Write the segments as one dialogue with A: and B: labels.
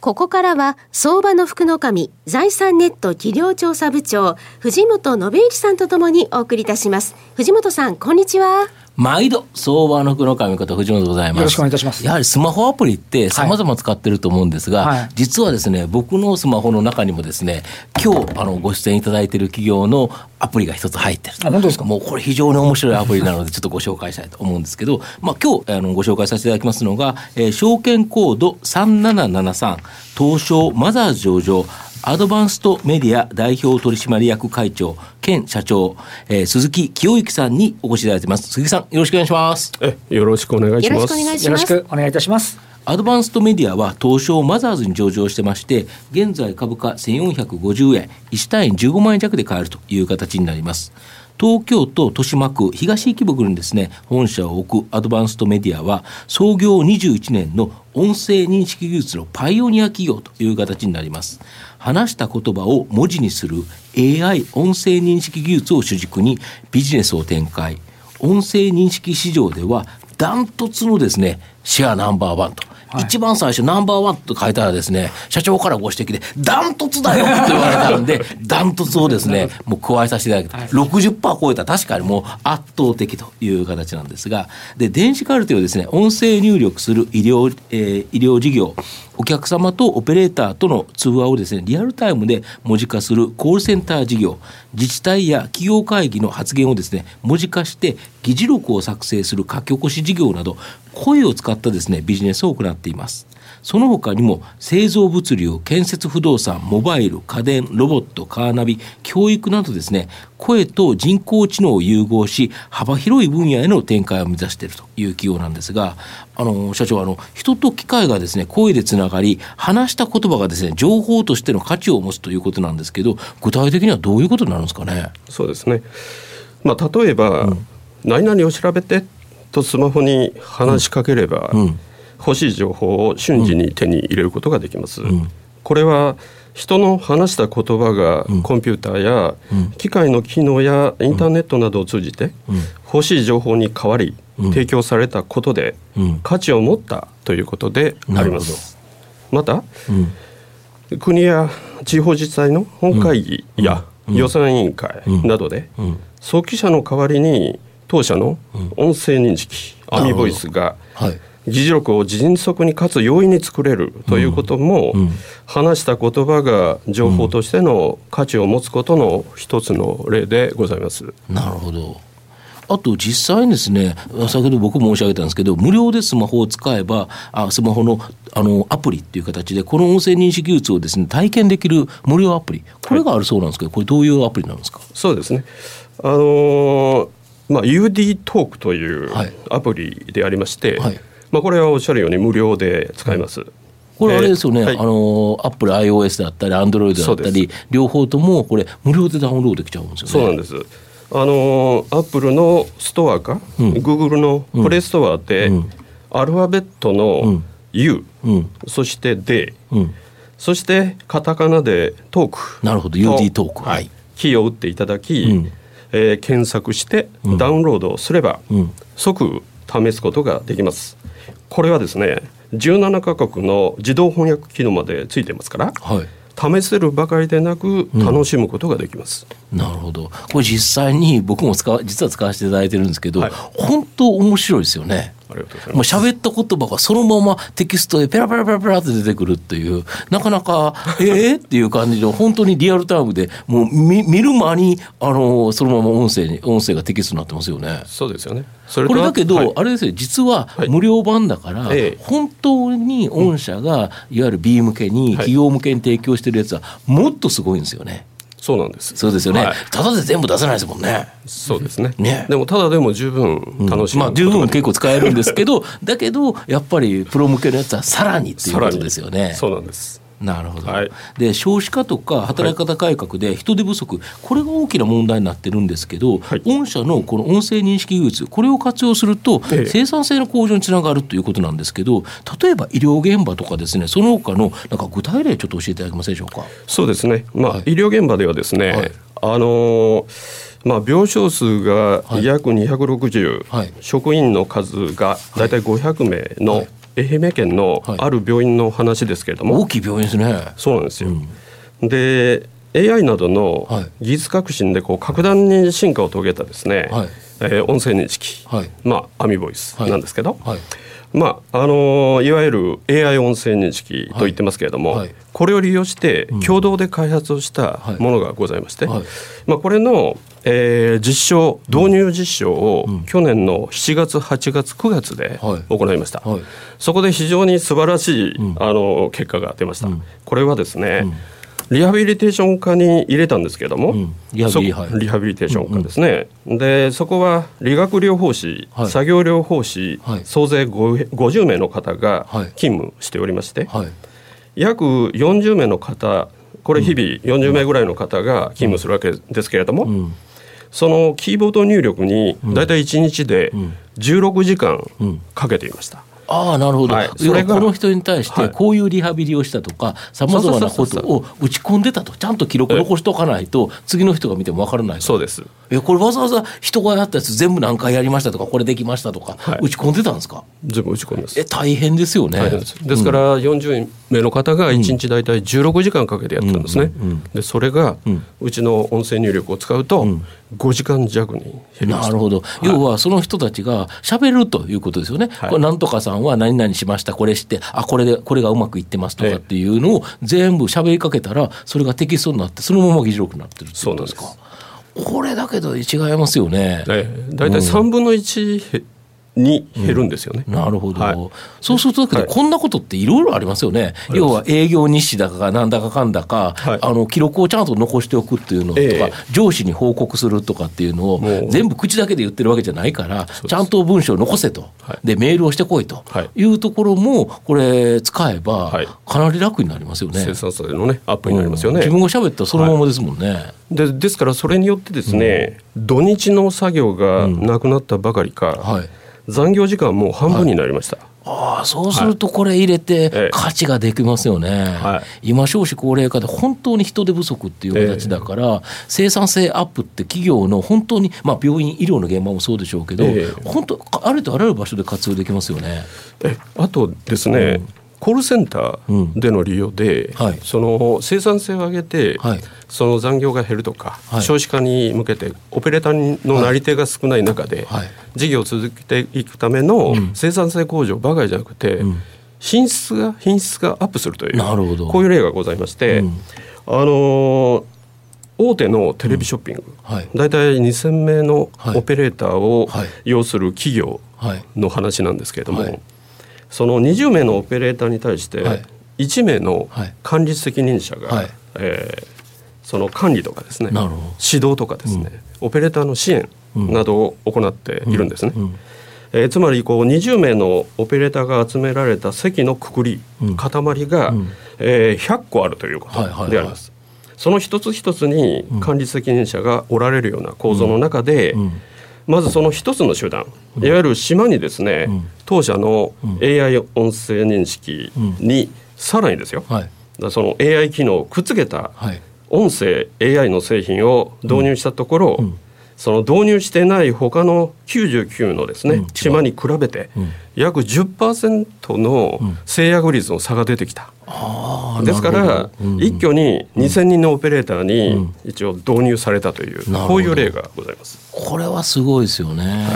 A: ここからは、相場の福の神、財産ネット企業調査部長、藤本信之さんとともにお送りいたします。藤本さん、こんにちは。
B: 毎度相場の黒神こと藤本でございます。
C: よろしくお願いいたします。
B: やはりスマホアプリって様々使ってると思うんですが、はい、実はですね、僕のスマホの中にもですね、今日あのご出演いただいている企業のアプリが一つ入ってる。
C: あ、本当ですか？
B: もうこれ非常に面白いアプリなのでちょっとご紹介したいと思うんですけど、まあ今日あのご紹介させていただきますのが、えー、証券コード3773東証マザーズ上場アドバンストメディア代表取締役会長兼社長、えー、鈴木清之さんにお越しいただいてます。鈴木さん、よろしくお願いします。
D: え、よろしくお願いします。
C: よろしくお願いいたします。
B: アドバンストメディアは東証マザーズに上場してまして、現在株価1450円、1単位15万円弱で買えるという形になります。東京都豊島区東池袋にですね、本社を置くアドバンストメディアは、創業21年の音声認識技術のパイオニア企業という形になります。話した言葉を文字にする AI 音声認識技術を主軸にビジネスを展開。音声認識市場ではダントツのですね、シェアナンバーワンとはい、一番最初ナンバーワンと書いたらですね、社長からご指摘で、ダントツだよって言われたんで、ダントツをですね、もう加えさせていただきたい。60%超えたら確かにもう圧倒的という形なんですが、で、電子カルテをですね、音声入力する医療、えー、医療事業、お客様とオペレーターとの通話をですね、リアルタイムで文字化するコールセンター事業、自治体や企業会議の発言をですね、文字化して議事録を作成する書き起こし事業など、声を使ったですね、ビジネスを行っています。その他にも製造物流、建設不動産、モバイル、家電、ロボット、カーナビ、教育などですね、声と人工知能を融合し、幅広い分野への展開を目指しているという企業なんですが、あの、社長、あの、人と機械がですね、声でつながり、話した言葉がですね、情報としての価値を持つということなんですけど、具体的にはどういうことになるんですかね？
D: そうですね。まあ、例えば、うん、何々を調べてとスマホに話しかければ、うんうん欲しい情報を瞬時に手に入れることができます。うん、これは人の話した言葉がコンピューターや機械の機能やインターネットなどを通じて欲しい情報に変わり提供されたことで価値を持ったということであります。また、国や地方自治体の本会議や予算委員会などで早期者の代わりに当社の音声認識アミボイスが、はい議事録を迅速にかつ容易に作れるということも、うんうん、話した言葉が情報としての価値を持つことの一つの例でございます。
B: なるほど。あと実際にですね、先ほど僕申し上げたんですけど、無料でスマホを使えば、あスマホのあのアプリっていう形で、この音声認識技術をですね、体験できる無料アプリ、これがあるそうなんですけど、これどういうアプリなんですか？
D: そうですね。あのー、まあ、UD トークというアプリでありまして、はいはいまあ、これはおっしゃるように無料で使えます。
B: これあれですよね、えーはい、あのアップル iOS だったり、アンドロイドだったり、両方ともこれ、無料でダウンロードできちゃうんですよね。
D: そうなんです。あのアップルのストアか、グーグルのプレイストアで、うん、アルファベットの U、うん、そして D、うん、そしてカタカナでトーク。
B: なるほど、UD トーク。
D: はい。キーを打っていただき、うん、えー、検索してダウンロードすれば、即試すことができます。これはですね17カ国の自動翻訳機能までついてますから、はい、試せるばかりでなく楽しむことができます、
B: うん、なるほど。これ実際に僕も使実は使わせていただいてるんですけど、はい、本当面白いですよね。ありがとう。喋った言葉がそのままテキストでペラペラペラペラって出てくるっていう、なかなか、ええっていう感じの、本当にリアルタイムで、もう見見る間に、あの、そのまま音声に、音声がテキストになってますよね。
D: そうですよね。
B: それこれだけど、はい、あれですよ、実は無料版だから、はい、本当に御社が、いわゆる B 向けに、企業向けに提供してるやつは、もっとすごいんですよね。
D: そうなんです。
B: そうですよね。はい、ただで全部出せないですもんね。
D: そうですね。ね。でもただでも十分楽し
B: い、うん、まあ十分結構使えるんですけど、だけどやっぱりプロ向けのやつはさらにっていうことですよね。
D: そうなんです。
B: なるほど、
D: はい。
B: で少子化とか働き方改革で人手不足、これが大きな問題になってるんですけど、
D: はい。
B: 御社のこの音声認識技術、これを活用すると、
D: ええ。
B: 生産性の向上につながるということなんですけど、例えば医療現場とかですね、その他のなんか具体例、ちょっと教えていただけますでしょうか？
D: そうですね、まあ
B: はい。
D: 医療現場ではですね、
B: はい。
D: あのーまあ、病床数が
B: はい。
D: 約260、
B: はい。職
D: 職員の数が大体500名
B: は
D: の
B: い
D: 愛媛県の
B: はい。
D: ある病院の話ですけれども、
B: 大きい病院ですね。
D: そうなんですよ。で AI などの
B: はい。
D: 技術革新でこう格段に進化を遂げたですね、
B: はい。
D: えー音声認識、
B: はい。
D: まあアミボイスなんですけど、
B: はい
D: まああのーいわゆる AI 音声認識と言ってますけれども、
B: はい。はい
D: これを利用して共同で開発をした
B: はい。
D: ものがございまして、
B: はい。
D: まあ、これの、えー実証導入実証を去年の7月8月9月で
B: はい。
D: 行いました、
B: はい。
D: そこで非常に素晴らしい、あの結果が出ました、これはですね、リハビリテーション科に入れたんですけれども、
B: ん。リハビリ
D: ハビリテーション科ですね、でそこは理学療法士、
B: はい。
D: 作業療法士、
B: はい。
D: 総勢5 50名の方が
B: はい。
D: 勤務しておりまして、
B: はい。
D: 約40名の方これ日々40名ぐらいの方が勤務するわけですけれども、
B: ん。
D: そのキーボード入力に大体1日で16時間かけていました。
B: ああなるほど、
D: はい。
B: この人に対して
D: はい。
B: こういうリハビリをしたとかさまざまなことを打ち込んでたと。ちゃんと記録残しておかないと次の人が見ても分からない
D: そうです。
B: えこれわざわざ人がやったやつ全部何回やりましたとかこれできましたとか、
D: はい。
B: 打ち込んでたんですか？
D: 全部打ち込みます。
B: え大変ですよね。
D: です。ですから40名の方が1日大体16時間かけてやってたんですね、でそれがうちの音声入力を使うと5時間弱に減りました。
B: なるほど、要はその人たちが喋るということですよね、
D: はい。
B: これなんとかさんは何々しました、これして、あこれでこれがうまくいってますとかっていうのを全部喋りかけたら、それがテキストになって、そのまま議事録になってるってことですか？これだけど違いますよね。
D: ええ大体3分の1に減るんですよね、
B: なるほど、
D: はい。
B: そうするとだけど、
D: はい。
B: こんなことっていろいろありますよね、要は営業日誌だかなんだかかんだか、
D: はい。
B: あの記録をちゃんと残しておくっていうのとか、
D: ええ。
B: 上司に報告するとかっていうのを全部口だけで言ってるわけじゃないからちゃんと文章を残せと、
D: はい。
B: でメールをしてこいと。
D: はい。
B: いうところもこれ使えば
D: はい。
B: かなり楽になりますよね。
D: 生産性のねアップになりますよね、
B: 自分が喋ったらそのままですもんね。
D: でですからそれによってですね、土日の作業がなくなったばかりか、
B: はい
D: 残業時間はもう半分になりました、
B: ああそうするとこれ入れ
D: え
B: て
D: え
B: 価値ができますよね、
D: はい。
B: 今少子高齢化で本当に人手不足っていう形だから、生産性アップって企業の本当に、まあ、病院医療の現場もそうでしょうけど、
D: ええ。
B: 本当ありとあらゆる場所で活用できますよね。
D: えあとですね、コールセンターでの利用で、
B: はい。
D: その生産性を上げて、
B: はい。
D: その残業が減るとか、
B: はい。
D: 少子化に向けてオペレーターのなり手が少ない中で、
B: はい。
D: 事業を続けていくための生産性向上ばかりじゃなくて、品質が品質がアップするというこういう例がございまして、
B: うん。
D: あのー大手のテレビショッピング、
B: はい。
D: 大体2000名の
B: はい。
D: オペレーターを
B: はい。
D: 要する企業
B: はい。
D: の話なんですけれども、
B: はい
D: その20名のオペレーターに対して
B: はい。
D: 1名の
B: はい。
D: 管理責任者が、
B: はい。
D: えーその管理とかですね指導とかですね、オペレーターの支援などを行っているんですね。えーつまりこう20名のオペレーターが集められた席のくくり、
B: うん。
D: 塊が、えー100個あるということであります。その一つ一つに管理責任者がおられるような構造の中で、
B: ん
D: まずその一つの手段、いわゆる島にですね、当社の AI 音声認識にさらにですよ、
B: はい。
D: その AI 機能をくっつけた
B: はい。
D: 音声 AI の製品を導入したところ、その導入してない他の99のですね、
B: うん
D: 島に比べて約10%の制約率の差が出てきた。
B: ああ
D: ですから
B: なるほどうん。
D: 一挙に2000人のオペレーターに一応導入されたというこういう例がございます。
B: これはすごいですよね。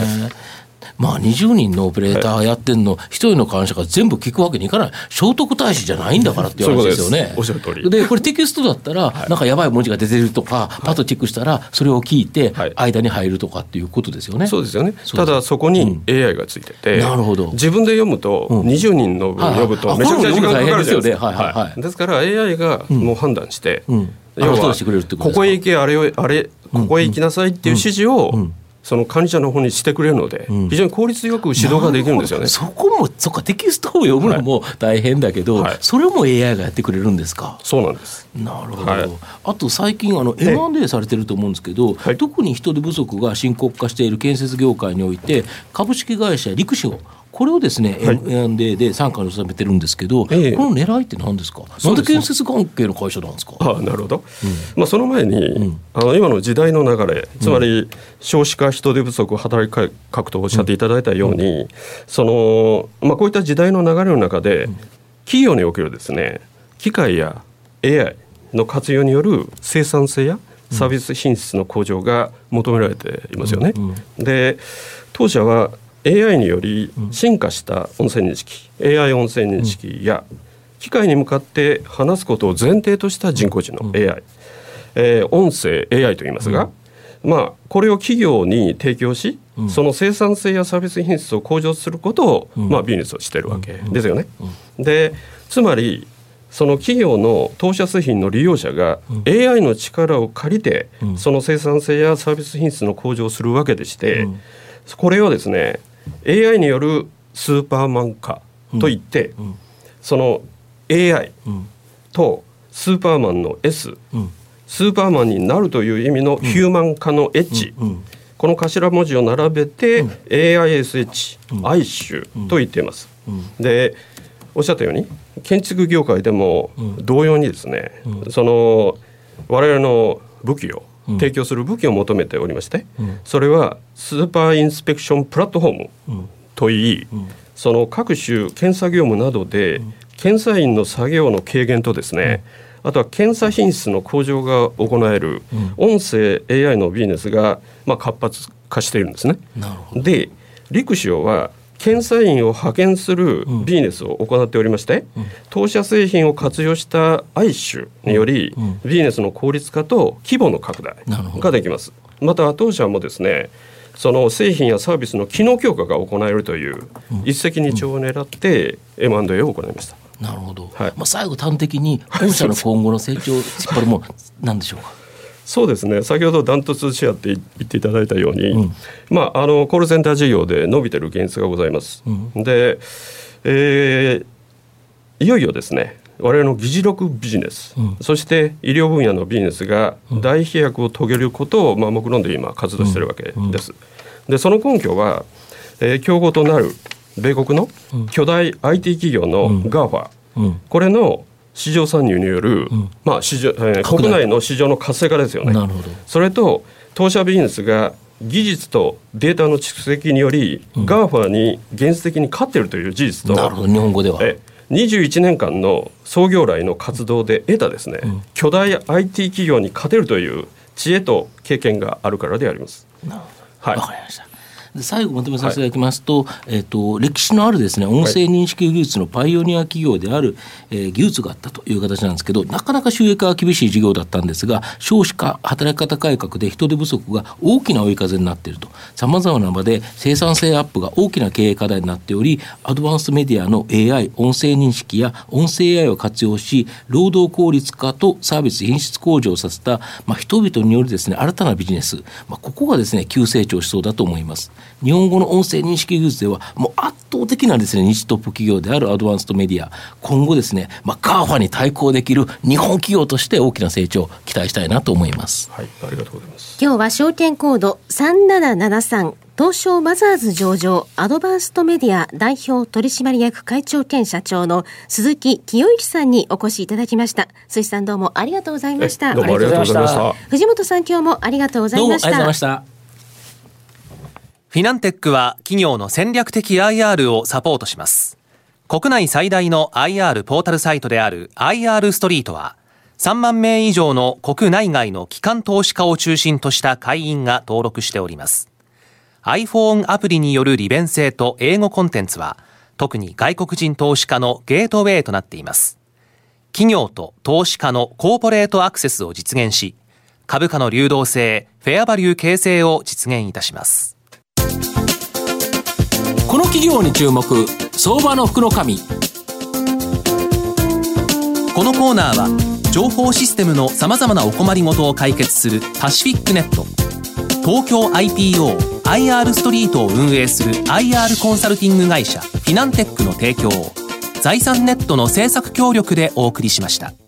B: まあ20人のオペレーターやってんの、一人の感謝が全部聞くわけにいかない。聖徳太子じゃないんだからっていう話ですよね。
D: おっしゃる通り。
B: で、これテキストだったら、なんかやばい文字が出てるとか、パッとチェックしたら、それを聞いて
D: はい、
B: 間に入るとかっていうことですよね。
D: そうですよね。ただそこに AI がついてて、
B: なるほど。
D: 自分で読むと
B: うん。
D: 20人の読むと
B: あ
D: めちゃくちゃ時間かかるじゃないですか、
B: ですよね。はいはいはい。
D: ですから AI がもう判断して、
B: うん。
D: 要は
B: こ
D: こへ行けあれをあれここへ行きなさいっていう指示をその管理者の方にしてくれるので、非常に効率よく指導ができるんですよね。
B: そこもそっかテキストを読むのも大変だけど、はい、それも AI がやってくれるんですか？
D: そうなんです。
B: なるほど。はい、あと最近あの M&A されてると思うんですけど、はい、特に人手不足が深刻化している建設業界において株式会社陸士をこれをですね、はい、M&A で傘下に収めてるんですけど、ええ、この狙いって何ですか、なんで建設関係の会社なんですか？
D: あなるほど、うん、まあ、その前に、うん、あの今の時代の流れ、つまり少子化、人手不足、働きかくとおっしゃっていただいたように、うん、そのまあ、こういった時代の流れの中で、企業におけるですね機械や AI の活用による生産性やサービス品質の向上が求められていますよね。で当社は AI により進化した音声認識、うん、AI 音声認識や機械に向かって話すことを前提とした人工知能、うん、AI、えー、音声 AI と言いますが、うん、まあ、これを企業に提供し、うん、その生産性やサービス品質を向上することを、まあ、ビジネスをしているわけですよね。でつまりその企業の当社製品の利用者が AI の力を借りて、その生産性やサービス品質の向上をするわけでして、これをですね AI によるスーパーマン化といって、うん、その AI とスーパーマンの S、うん、スーパーマンになるという意味のヒューマン化の H、この頭文字を並べて、AISH、アイシュと言っています。でおっしゃったように建築業界でも同様にですね、その我々の武器を提供する武器を求めておりまして、それはスーパーインスペクションプラットフォームといい、その各種検査業務などで検査員の作業の軽減とですね、あとは検査品質の向上が行える音声 AI のビジネスがまあ活発化しているんですね。で陸塩は検査員を派遣するビジネスを行っておりまして、うん、当社製品を活用したアイシュにより、うんビジネスの効率化と規模の拡大ができます。また当社もですねその製品やサービスの機能強化が行えるという一石二鳥を狙って M&A を行いました。
B: なるほど。はい、まあ最後端的に本社の今後の成長を 引っ張るも何でしょうか？
D: そうですね。先ほどダントツシェアって言っていただいたように、うん、まあ、あのコールセンター事業で伸びてる現実がございます。うん、で、えー、いよいよですね我々の議事録ビジネス、うん、そして医療分野のビジネスが大飛躍を遂げることを、まあ、目論んで今活動しているわけです。でその根拠は、えー、競合となる米国の巨大 IT 企業の GAFA、これの市場参入による、うん、まあ市場えー、国内の市場の活性化ですよね。それと当社ビジネスが技術とデータの蓄積により、うん、ガーファに現実的に勝っているという事実と
B: なるほど日本語では。え
D: 21年間の創業来の活動で得たですね、うん、巨大 IT 企業に勝てるという知恵と経験があるからであります。
B: なるほど、はい、わかりました。で最後まとめさせていただきますと、はい、えっ、と、歴史のあるですね、音声認識技術のパイオニア企業である、えー、技術があったという形なんですけど、なかなか収益化は厳しい事業だったんですが、少子化、働き方改革で人手不足が大きな追い風になっていると。さまざまな場で生産性アップが大きな経営課題になっており、アドバンスメディアの AI、音声認識や音声 AI を活用し、労働効率化とサービス品質向上させた、まあ、人々によるですね、新たなビジネス、まあ、ここがですね、急成長しそうだと思います。日本語の音声認識技術では、もう圧倒的なですね、日トップ企業であるアドバンストメディア、今後ですね、まあ、 GAFA に対抗できる日本企業として大きな成長を期待したいなと思います。
D: はい、ありがとうございます。
A: 今日は証券コード3773東証マザーズ上場アドバンストメディア代表取締役会長兼社長の鈴木清幸さんにお越しいただきました。鈴木さんどうもありがとうございました。
D: どうもありがとうございました。
A: 藤本さん今日もありがとうございました。
B: どうもありがとうございました。
E: フィナンテックは企業の戦略的 IR をサポートします。国内最大の IR ポータルサイトである IR ストリートは、3万名以上の国内外の機関投資家を中心とした会員が登録しております。iPhone アプリによる利便性と英語コンテンツは、特に外国人投資家のゲートウェイとなっています。企業と投資家のコーポレートアクセスを実現し、株価の流動性、フェアバリュー形成を実現いたします。
B: この企業に注目。相場の福の神。こ
E: のコーナーは情報システムのさまざまなお困りごとを解決するパシフィックネット。東京 IPO IR ストリートを運営する IR コンサルティング会社フィナンテックの提供を財産ネットの政策協力でお送りしました。